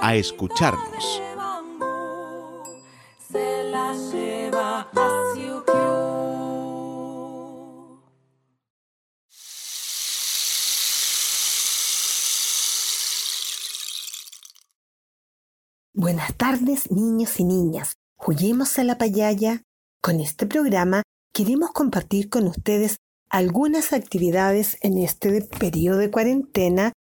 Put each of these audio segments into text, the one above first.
a escucharnos. Buenas tardes, niños y niñas. Juguemos a la payaya. Con este programa queremos compartir con ustedes algunas actividades en este periodo de cuarentena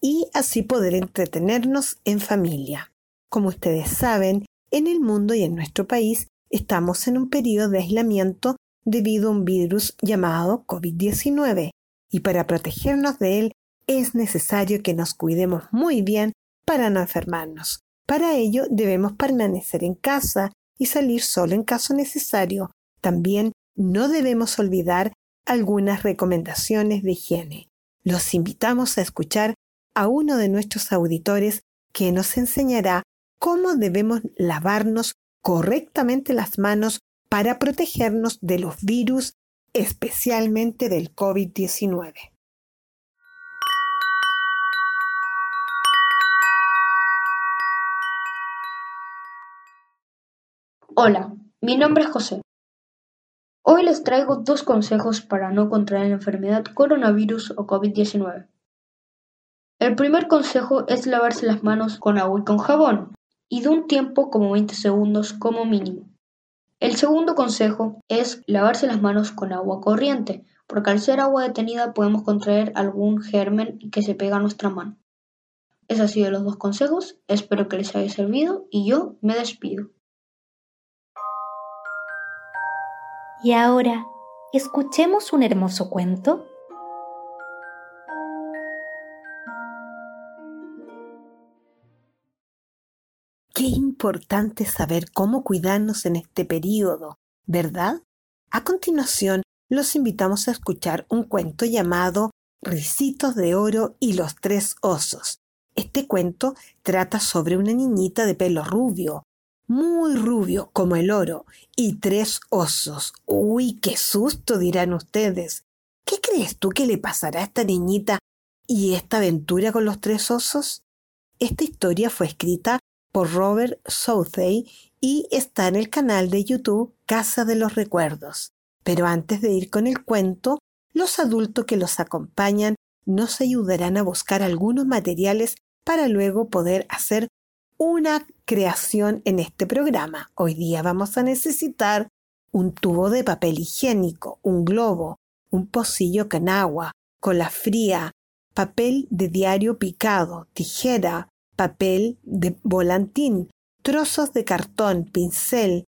y así poder entretenernos en familia. Como ustedes saben, en el mundo y en nuestro país estamos en un periodo de aislamiento debido a un virus llamado COVID-19 y para protegernos de él es necesario que nos cuidemos muy bien para no enfermarnos. Para ello debemos permanecer en casa y salir solo en caso necesario. También no debemos olvidar algunas recomendaciones de higiene. Los invitamos a escuchar a uno de nuestros auditores que nos enseñará cómo debemos lavarnos correctamente las manos para protegernos de los virus, especialmente del COVID-19. Hola, mi nombre es José. Hoy les traigo dos consejos para no contraer la enfermedad coronavirus o COVID-19. El primer consejo es lavarse las manos con agua y con jabón, y de un tiempo como 20 segundos como mínimo. El segundo consejo es lavarse las manos con agua corriente, porque al ser agua detenida podemos contraer algún germen que se pega a nuestra mano. Esos han sido los dos consejos, espero que les haya servido y yo me despido. Y ahora, escuchemos un hermoso cuento importante saber cómo cuidarnos en este periodo, ¿verdad? A continuación, los invitamos a escuchar un cuento llamado Ricitos de Oro y los Tres Osos. Este cuento trata sobre una niñita de pelo rubio, muy rubio como el oro, y tres osos. Uy, qué susto, dirán ustedes. ¿Qué crees tú que le pasará a esta niñita y esta aventura con los tres osos? Esta historia fue escrita por Robert Southey y está en el canal de YouTube Casa de los Recuerdos. Pero antes de ir con el cuento, los adultos que los acompañan nos ayudarán a buscar algunos materiales para luego poder hacer una creación en este programa. Hoy día vamos a necesitar un tubo de papel higiénico, un globo, un pocillo con agua, cola fría, papel de diario picado, tijera, papel de volantín, trozos de cartón, pincel,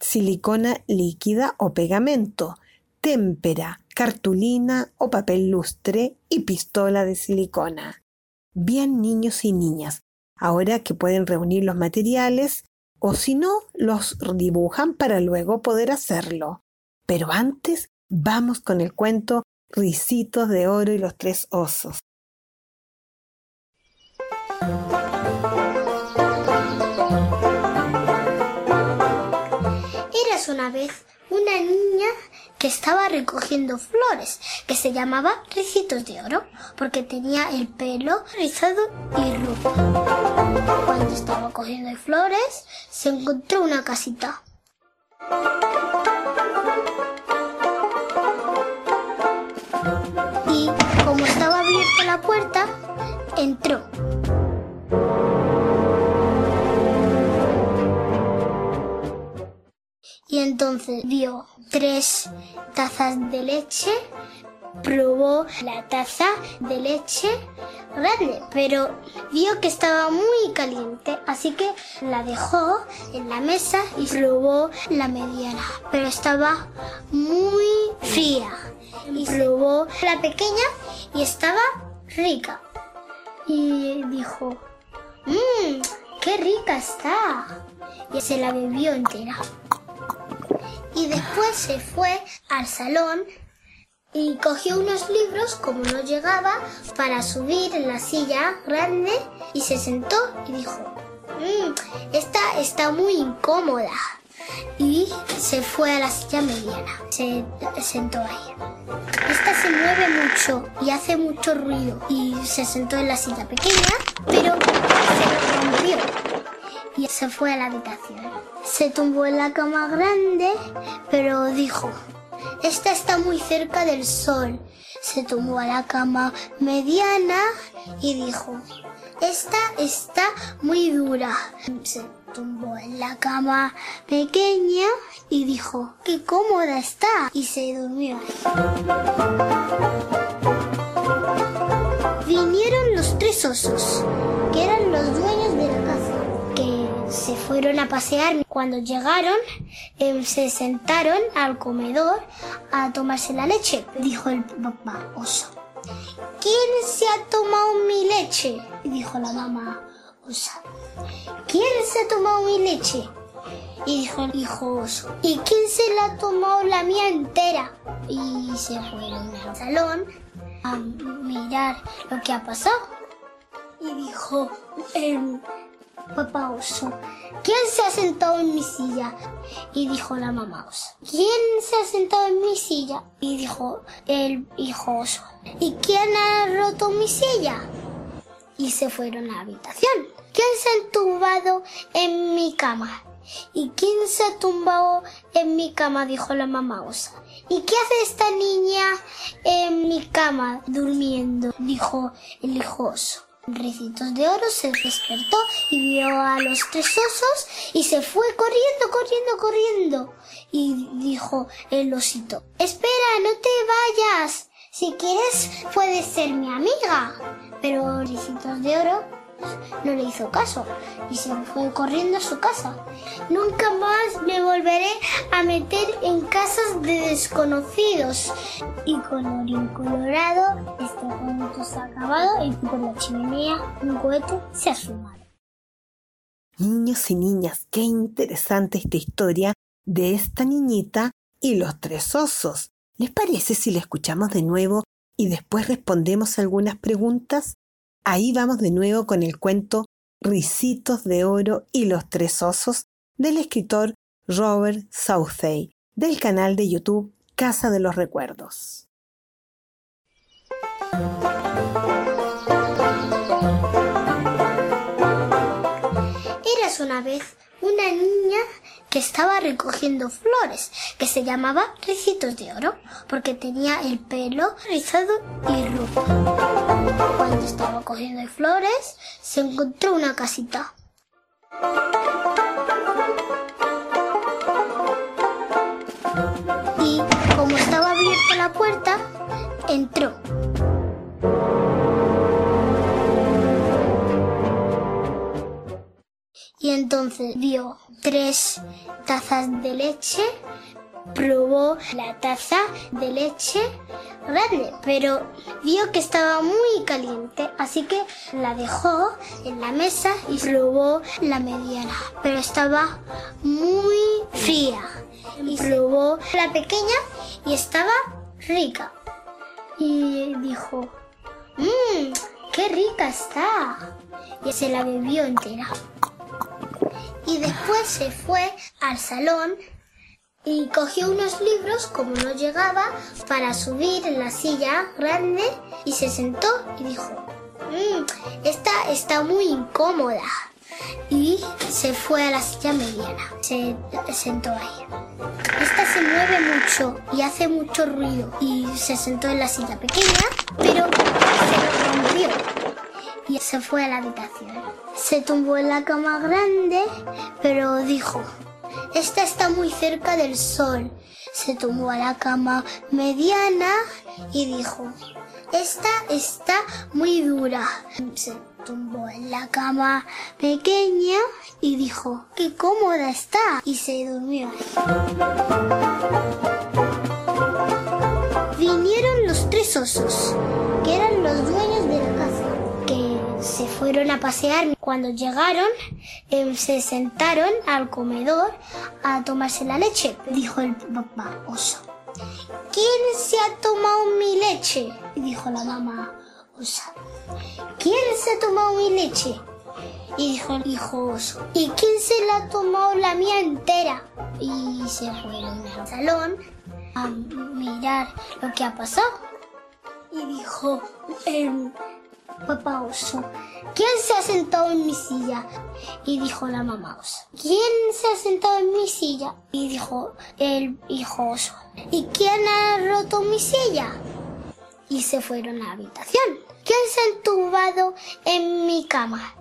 silicona líquida o pegamento, témpera, cartulina o papel lustre y pistola de silicona. Bien niños y niñas, ahora que pueden reunir los materiales o si no, los dibujan para luego poder hacerlo. Pero antes vamos con el cuento Ricitos de Oro y los Tres Osos. Una vez una niña que estaba recogiendo flores, que se llamaba Ricitos de Oro, porque tenía el pelo rizado y rubio. Cuando estaba cogiendo flores, se encontró una casita. Y como estaba abierta la puerta, entró. Entonces vio tres tazas de leche, probó la taza de leche grande, pero vio que estaba muy caliente, así que la dejó en la mesa y probó la mediana, pero estaba muy fría. Y probó la pequeña y estaba rica. Y dijo, mmm, qué rica está. Y se la bebió entera. Y después se fue al salón y cogió unos libros como no llegaba para subir en la silla grande y se sentó y dijo, mmm, esta está muy incómoda. Y se fue a la silla mediana, se sentó ahí. Esta se mueve mucho y hace mucho ruido y se sentó en la silla pequeña, pero se rompió y se fue a la habitación. Se tumbó en la cama grande, pero dijo, esta está muy cerca del sol. Se tumbó a la cama mediana y dijo, esta está muy dura. Se tumbó en la cama pequeña y dijo, qué cómoda está. Y se durmió Vinieron los tres osos, que eran los dueños de la se fueron a pasear. Cuando llegaron, em, se sentaron al comedor a tomarse la leche. Dijo el papá oso. ¿Quién se ha tomado mi leche? Dijo la mamá osa. ¿Quién se ha tomado mi leche? Y dijo el hijo oso. ¿Y quién se la ha tomado la mía entera? Y se fueron al salón a mirar lo que ha pasado. Y dijo, eh, papá oso, ¿quién se ha sentado en mi silla? Y dijo la mamá oso, ¿quién se ha sentado en mi silla? Y dijo el hijo oso, ¿y quién ha roto mi silla? Y se fueron a la habitación. ¿Quién se ha entumbado en mi cama? ¿Y quién se ha tumbado en mi cama? dijo la mamá osa. ¿Y qué hace esta niña en mi cama durmiendo? dijo el hijo oso. Ricitos de Oro se despertó y vio a los tres osos y se fue corriendo, corriendo, corriendo. Y dijo el osito, espera, no te vayas. Si quieres, puedes ser mi amiga. Pero Ricitos de Oro no le hizo caso y se fue corriendo a su casa. Nunca más me volveré a meter en casas de desconocidos. Y colorín colorado, este cuento ha acabado y por la chimenea un cohete se ha sumado. Niños y niñas, qué interesante esta historia de esta niñita y los tres osos. ¿Les parece si la escuchamos de nuevo y después respondemos algunas preguntas? Ahí vamos de nuevo con el cuento Ricitos de Oro y los Tres Osos del escritor Robert Southey del canal de YouTube Casa de los Recuerdos. Eras una vez una niña que estaba recogiendo flores, que se llamaba Ricitos de Oro, porque tenía el pelo rizado y rubio. Cuando estaba cogiendo flores, se encontró una casita. Y como estaba abierta la puerta, entró. Y entonces vio tres tazas de leche, probó la taza de leche grande, pero vio que estaba muy caliente, así que la dejó en la mesa y probó la mediana, pero estaba muy fría. Y probó la pequeña y estaba rica. Y dijo, mmm, qué rica está. Y se la bebió entera y después se fue al salón y cogió unos libros como no llegaba para subir en la silla grande y se sentó y dijo, mmm, esta está muy incómoda. Y se fue a la silla mediana, se sentó ahí. Esta se mueve mucho y hace mucho ruido y se sentó en la silla pequeña, pero se rompió y se fue a la habitación. Se tumbó en la cama grande, pero dijo, esta está muy cerca del sol. Se tumbó a la cama mediana y dijo, esta está muy dura. Se tumbó en la cama pequeña y dijo, qué cómoda está. Y se durmió. Vinieron los tres osos, que eran los dueños se fueron a pasear. Cuando llegaron, em, se sentaron al comedor a tomarse la leche. Dijo el papá oso, ¿quién se ha tomado mi leche? Dijo la mamá osa, ¿quién se ha tomado mi leche? Y dijo el hijo oso, ¿y quién se la ha tomado la mía entera? Y se fueron al salón a mirar lo que ha pasado. Y dijo el papá oso, ¿quién se ha sentado en mi silla? Y dijo la mamá oso, ¿quién se ha sentado en mi silla? Y dijo el hijo oso, ¿y quién ha roto mi silla? Y se fueron a la habitación. ¿Quién se ha entumbado en mi cama?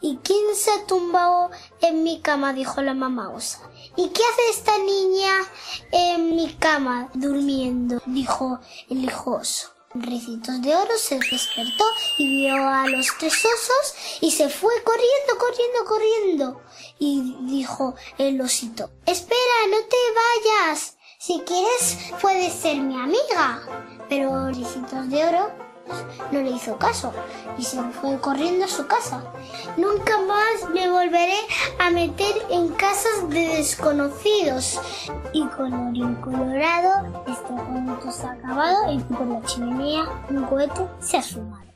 ¿Y quién se ha tumbado en mi cama? dijo la mamá osa. ¿Y qué hace esta niña en mi cama durmiendo? dijo el hijo oso. Ricitos de Oro se despertó y vio a los tres osos y se fue corriendo, corriendo, corriendo. Y dijo el osito, espera, no te vayas. Si quieres, puedes ser mi amiga. Pero Ricitos de Oro no le hizo caso y se fue corriendo a su casa. Nunca más me volveré meter en casas de desconocidos. Y colorín colorado, este cuento se ha acabado y por la chimenea un cohete se ha sumado.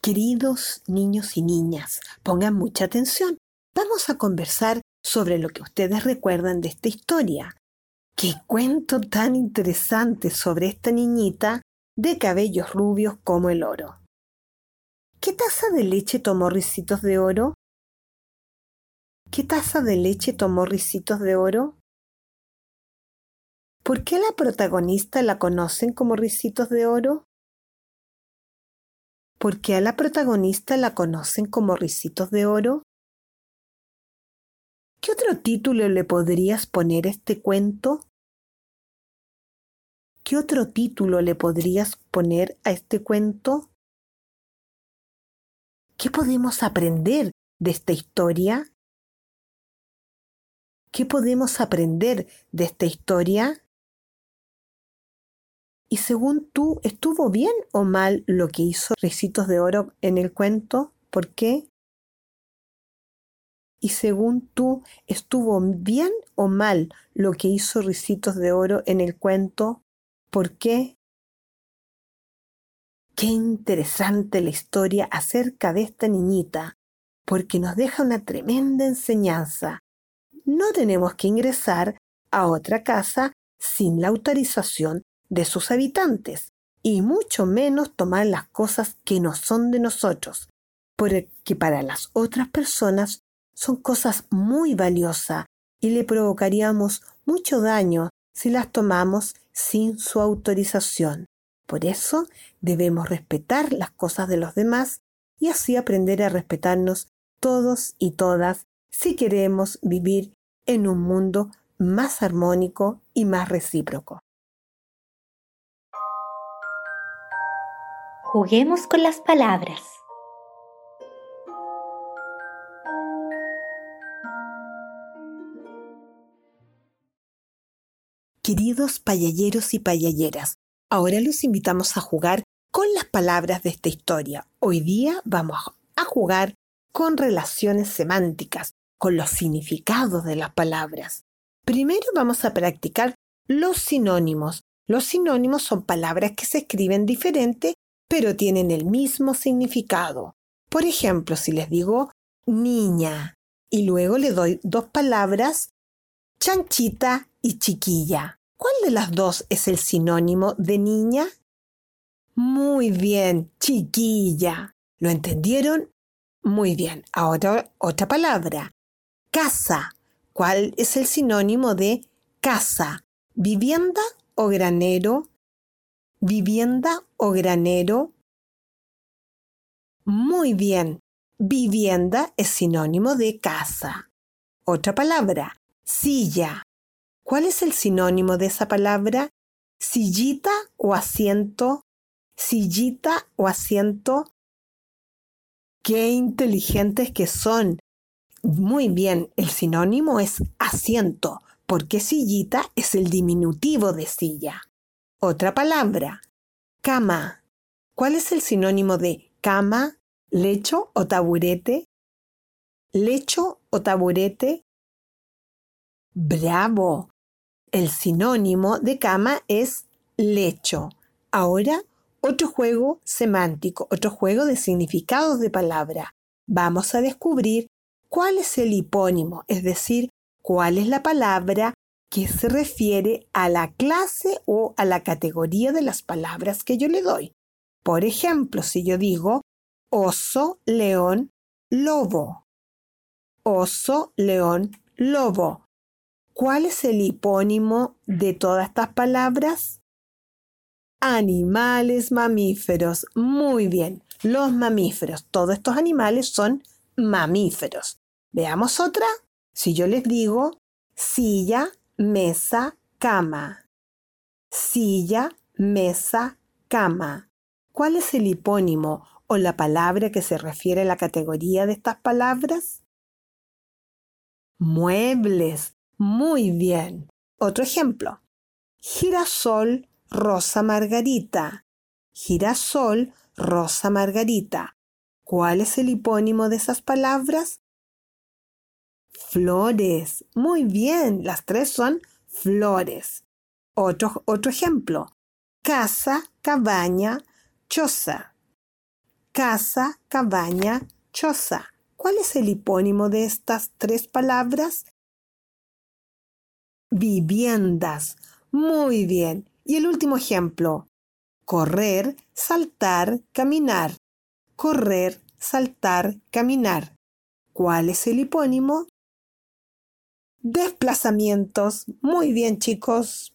Queridos niños y niñas, pongan mucha atención. Vamos a conversar sobre lo que ustedes recuerdan de esta historia. Qué cuento tan interesante sobre esta niñita de cabellos rubios como el oro. ¿Qué taza de leche tomó ricitos de oro? ¿Qué taza de leche tomó ricitos de oro? ¿Por qué la protagonista la conocen como ricitos de oro? ¿Por qué a la protagonista la conocen como ricitos de oro? ¿Qué otro título le podrías poner este cuento? ¿Qué otro título le podrías poner a este cuento? ¿Qué podemos aprender de esta historia? ¿Qué podemos aprender de esta historia? Y según tú, ¿estuvo bien o mal lo que hizo Recitos de Oro en el cuento? ¿Por qué? y según tú, ¿estuvo bien o mal lo que hizo Ricitos de Oro en el cuento? ¿Por qué? Qué interesante la historia acerca de esta niñita, porque nos deja una tremenda enseñanza. No tenemos que ingresar a otra casa sin la autorización de sus habitantes, y mucho menos tomar las cosas que no son de nosotros, porque para las otras personas son cosas muy valiosas y le provocaríamos mucho daño si las tomamos sin su autorización. Por eso debemos respetar las cosas de los demás y así aprender a respetarnos todos y todas si queremos vivir en un mundo más armónico y más recíproco. Juguemos con las palabras. Queridos payalleros y payalleras, ahora los invitamos a jugar con las palabras de esta historia. Hoy día vamos a jugar con relaciones semánticas, con los significados de las palabras. Primero vamos a practicar los sinónimos. Los sinónimos son palabras que se escriben diferente, pero tienen el mismo significado. Por ejemplo, si les digo niña y luego le doy dos palabras, chanchita chiquilla. ¿Cuál de las dos es el sinónimo de niña? Muy bien, chiquilla. ¿Lo entendieron? Muy bien. Ahora otra palabra. Casa. ¿Cuál es el sinónimo de casa? ¿Vivienda o granero? ¿Vivienda o granero? Muy bien. Vivienda es sinónimo de casa. Otra palabra, silla. ¿Cuál es el sinónimo de esa palabra? Sillita o asiento. Sillita o asiento. Qué inteligentes que son. Muy bien, el sinónimo es asiento, porque sillita es el diminutivo de silla. Otra palabra, cama. ¿Cuál es el sinónimo de cama, lecho o taburete? Lecho o taburete. Bravo. El sinónimo de cama es lecho. Ahora, otro juego semántico, otro juego de significados de palabra. Vamos a descubrir cuál es el hipónimo, es decir, cuál es la palabra que se refiere a la clase o a la categoría de las palabras que yo le doy. Por ejemplo, si yo digo oso, león, lobo. Oso, león, lobo. ¿Cuál es el hipónimo de todas estas palabras? Animales mamíferos. Muy bien. Los mamíferos. Todos estos animales son mamíferos. Veamos otra. Si yo les digo silla, mesa, cama. Silla, mesa, cama. ¿Cuál es el hipónimo o la palabra que se refiere a la categoría de estas palabras? Muebles. Muy bien. Otro ejemplo. Girasol, rosa margarita. Girasol, rosa margarita. ¿Cuál es el hipónimo de esas palabras? Flores. Muy bien, las tres son flores. Otro, otro ejemplo. Casa, cabaña, choza. Casa, cabaña, choza. ¿Cuál es el hipónimo de estas tres palabras? Viviendas. Muy bien. Y el último ejemplo. Correr, saltar, caminar. Correr, saltar, caminar. ¿Cuál es el hipónimo? Desplazamientos. Muy bien, chicos.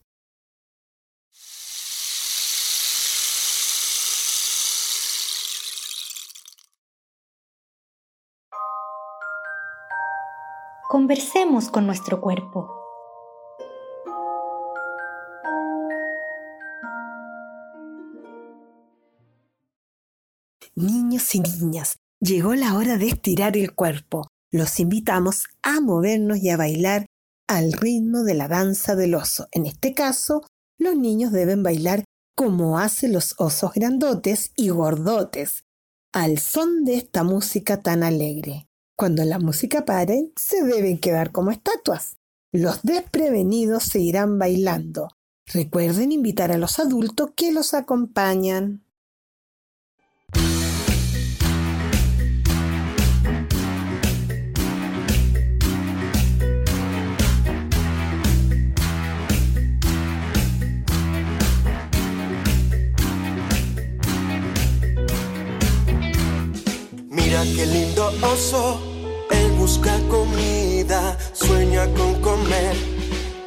Conversemos con nuestro cuerpo. Niños y niñas, llegó la hora de estirar el cuerpo. Los invitamos a movernos y a bailar al ritmo de la danza del oso. En este caso, los niños deben bailar como hacen los osos grandotes y gordotes, al son de esta música tan alegre. Cuando la música pare, se deben quedar como estatuas. Los desprevenidos seguirán bailando. Recuerden invitar a los adultos que los acompañan. Qué lindo oso. Él busca comida, sueña con comer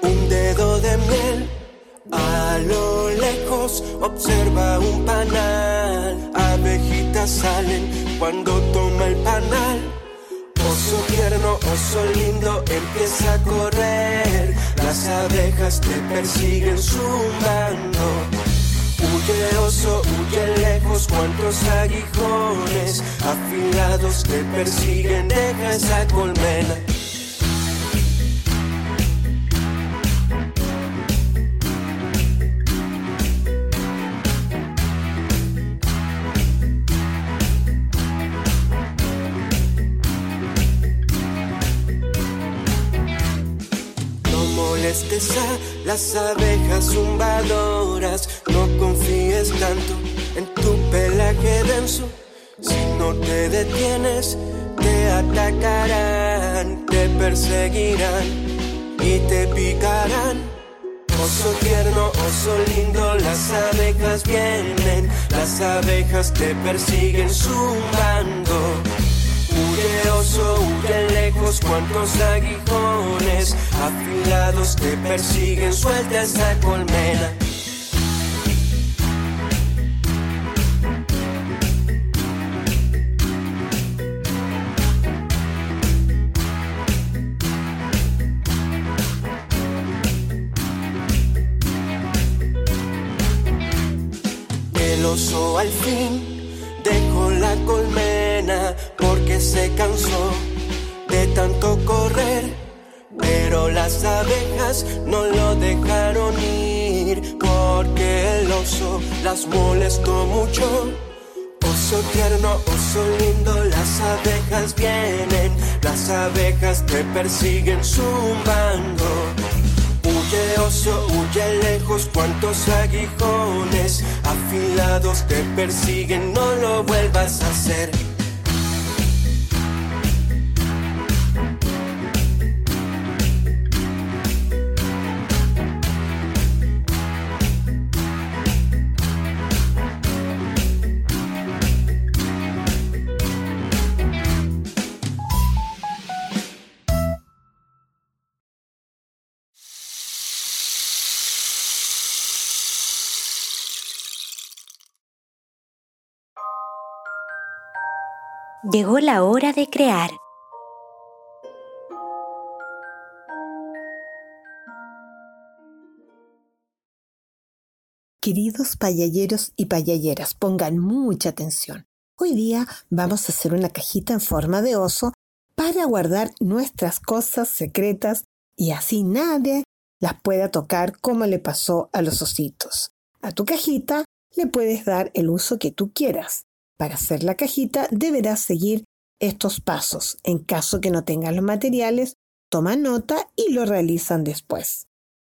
un dedo de miel. A lo lejos observa un panal, abejitas salen cuando toma el panal. Oso tierno, oso lindo, empieza a correr. Las abejas te persiguen zumbando. Huye oso, huye lejos, cuantos aguijones afilados te persiguen, deja esa colmena. No molestes a las abejas zumbadoras en tu pelaje denso. Si no te detienes, te atacarán, te perseguirán y te picarán. Oso tierno, oso lindo, las abejas vienen, las abejas te persiguen zumbando. Huye oso, huye lejos, cuantos aguijones afilados te persiguen, suelta esa colmena. Oso al fin dejó la colmena porque se cansó de tanto correr. Pero las abejas no lo dejaron ir porque el oso las molestó mucho. Oso tierno, oso lindo, las abejas vienen, las abejas te persiguen zumbando. Huye oso, huye lejos, cuantos aguijones afilados te persiguen, no lo vuelvas a hacer. Llegó la hora de crear. Queridos payalleros y payalleras, pongan mucha atención. Hoy día vamos a hacer una cajita en forma de oso para guardar nuestras cosas secretas y así nadie las pueda tocar como le pasó a los ositos. A tu cajita le puedes dar el uso que tú quieras. Para hacer la cajita deberás seguir estos pasos. En caso que no tengas los materiales, toma nota y lo realizan después.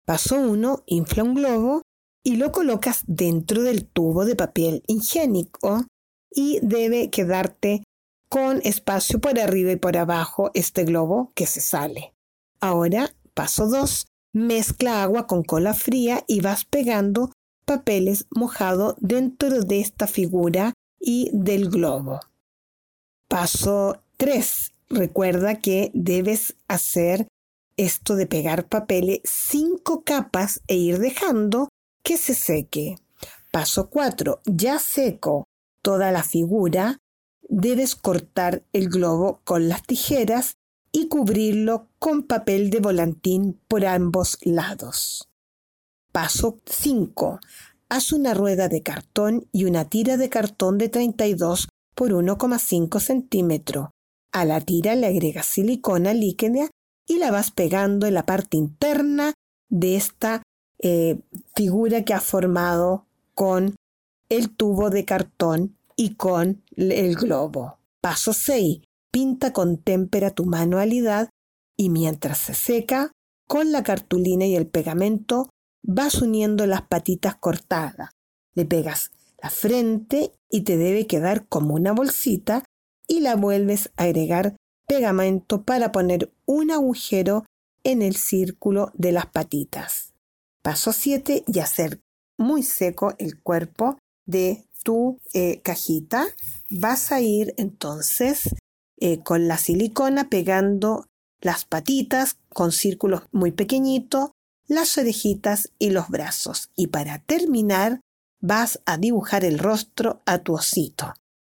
Paso 1. Infla un globo y lo colocas dentro del tubo de papel higiénico y debe quedarte con espacio por arriba y por abajo este globo que se sale. Ahora, paso 2. Mezcla agua con cola fría y vas pegando papeles mojados dentro de esta figura y del globo. Paso 3. Recuerda que debes hacer esto de pegar papeles cinco capas e ir dejando que se seque. Paso 4. Ya seco toda la figura, debes cortar el globo con las tijeras y cubrirlo con papel de volantín por ambos lados. Paso 5. Haz una rueda de cartón y una tira de cartón de 32 por 1,5 centímetros. A la tira le agregas silicona líquida y la vas pegando en la parte interna de esta eh, figura que ha formado con el tubo de cartón y con el globo. Paso 6. Pinta con témpera tu manualidad y mientras se seca, con la cartulina y el pegamento vas uniendo las patitas cortadas. Le pegas la frente y te debe quedar como una bolsita y la vuelves a agregar pegamento para poner un agujero en el círculo de las patitas. Paso 7 y hacer muy seco el cuerpo de tu eh, cajita. Vas a ir entonces eh, con la silicona pegando las patitas con círculos muy pequeñitos las orejitas y los brazos. Y para terminar, vas a dibujar el rostro a tu osito.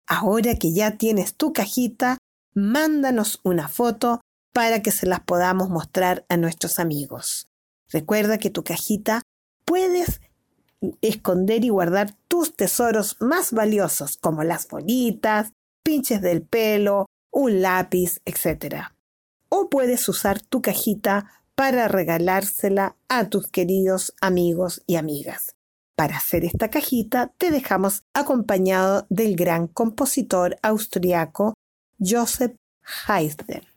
Ahora que ya tienes tu cajita, mándanos una foto para que se las podamos mostrar a nuestros amigos. Recuerda que tu cajita puedes esconder y guardar tus tesoros más valiosos, como las bolitas, pinches del pelo, un lápiz, etc. O puedes usar tu cajita para regalársela a tus queridos amigos y amigas. Para hacer esta cajita te dejamos acompañado del gran compositor austriaco Joseph Haydn.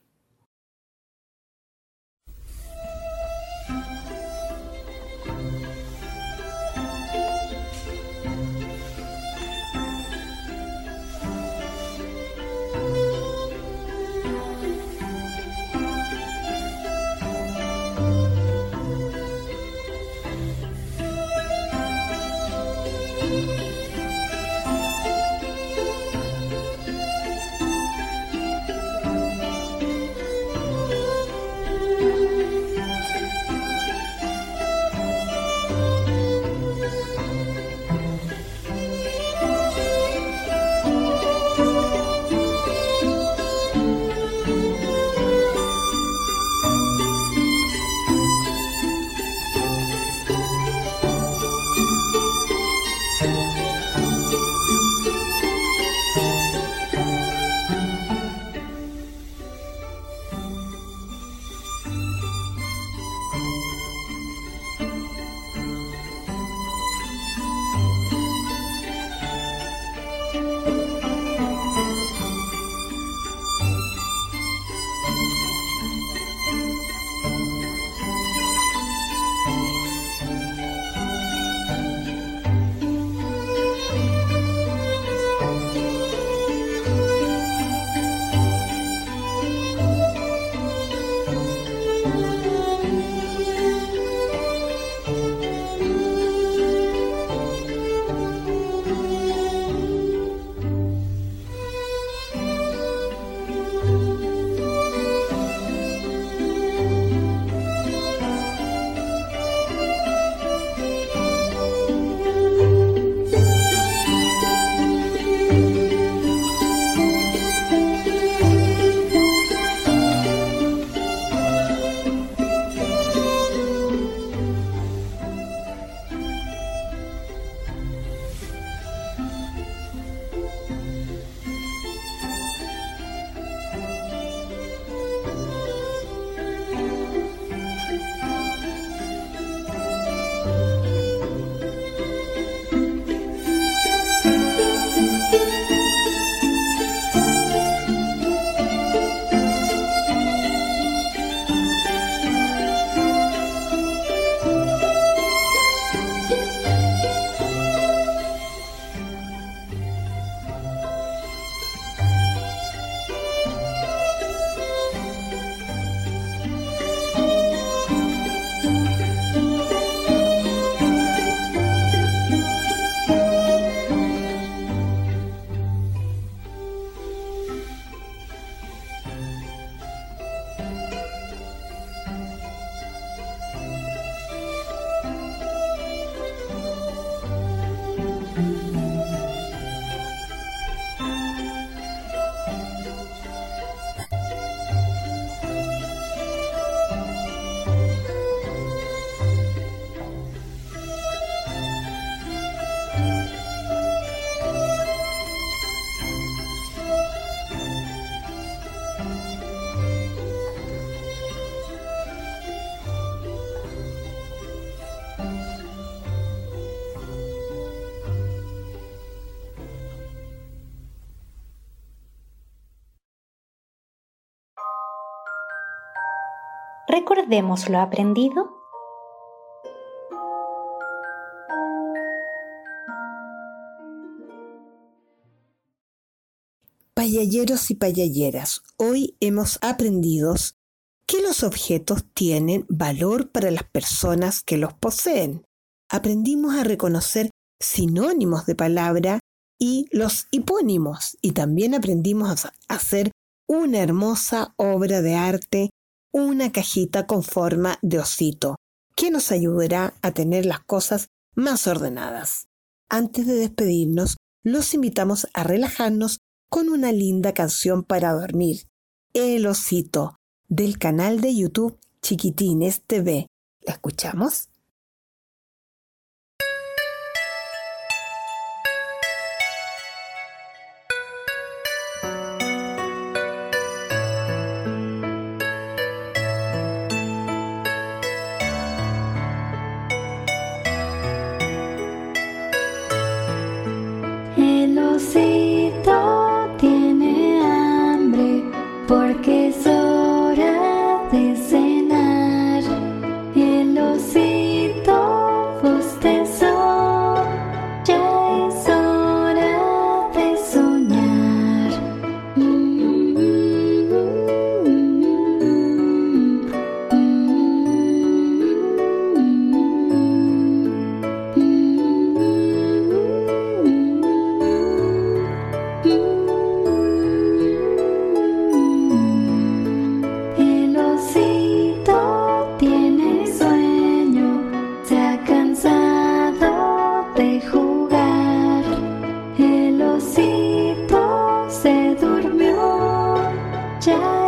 Recordemos lo aprendido. Payalleros y payalleras, hoy hemos aprendido que los objetos tienen valor para las personas que los poseen. Aprendimos a reconocer sinónimos de palabra y los hipónimos y también aprendimos a hacer una hermosa obra de arte, una cajita con forma de osito, que nos ayudará a tener las cosas más ordenadas. Antes de despedirnos, los invitamos a relajarnos con una linda canción para dormir, El osito, del canal de YouTube Chiquitines TV. ¿La escuchamos? See 摘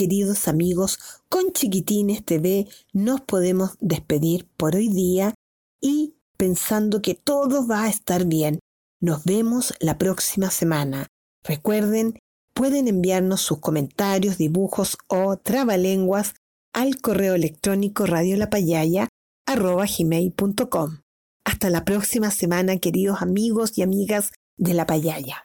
queridos amigos, con Chiquitines TV nos podemos despedir por hoy día y pensando que todo va a estar bien. Nos vemos la próxima semana. Recuerden, pueden enviarnos sus comentarios, dibujos o trabalenguas al correo electrónico radiolapayaya.com. Hasta la próxima semana, queridos amigos y amigas de La Payaya.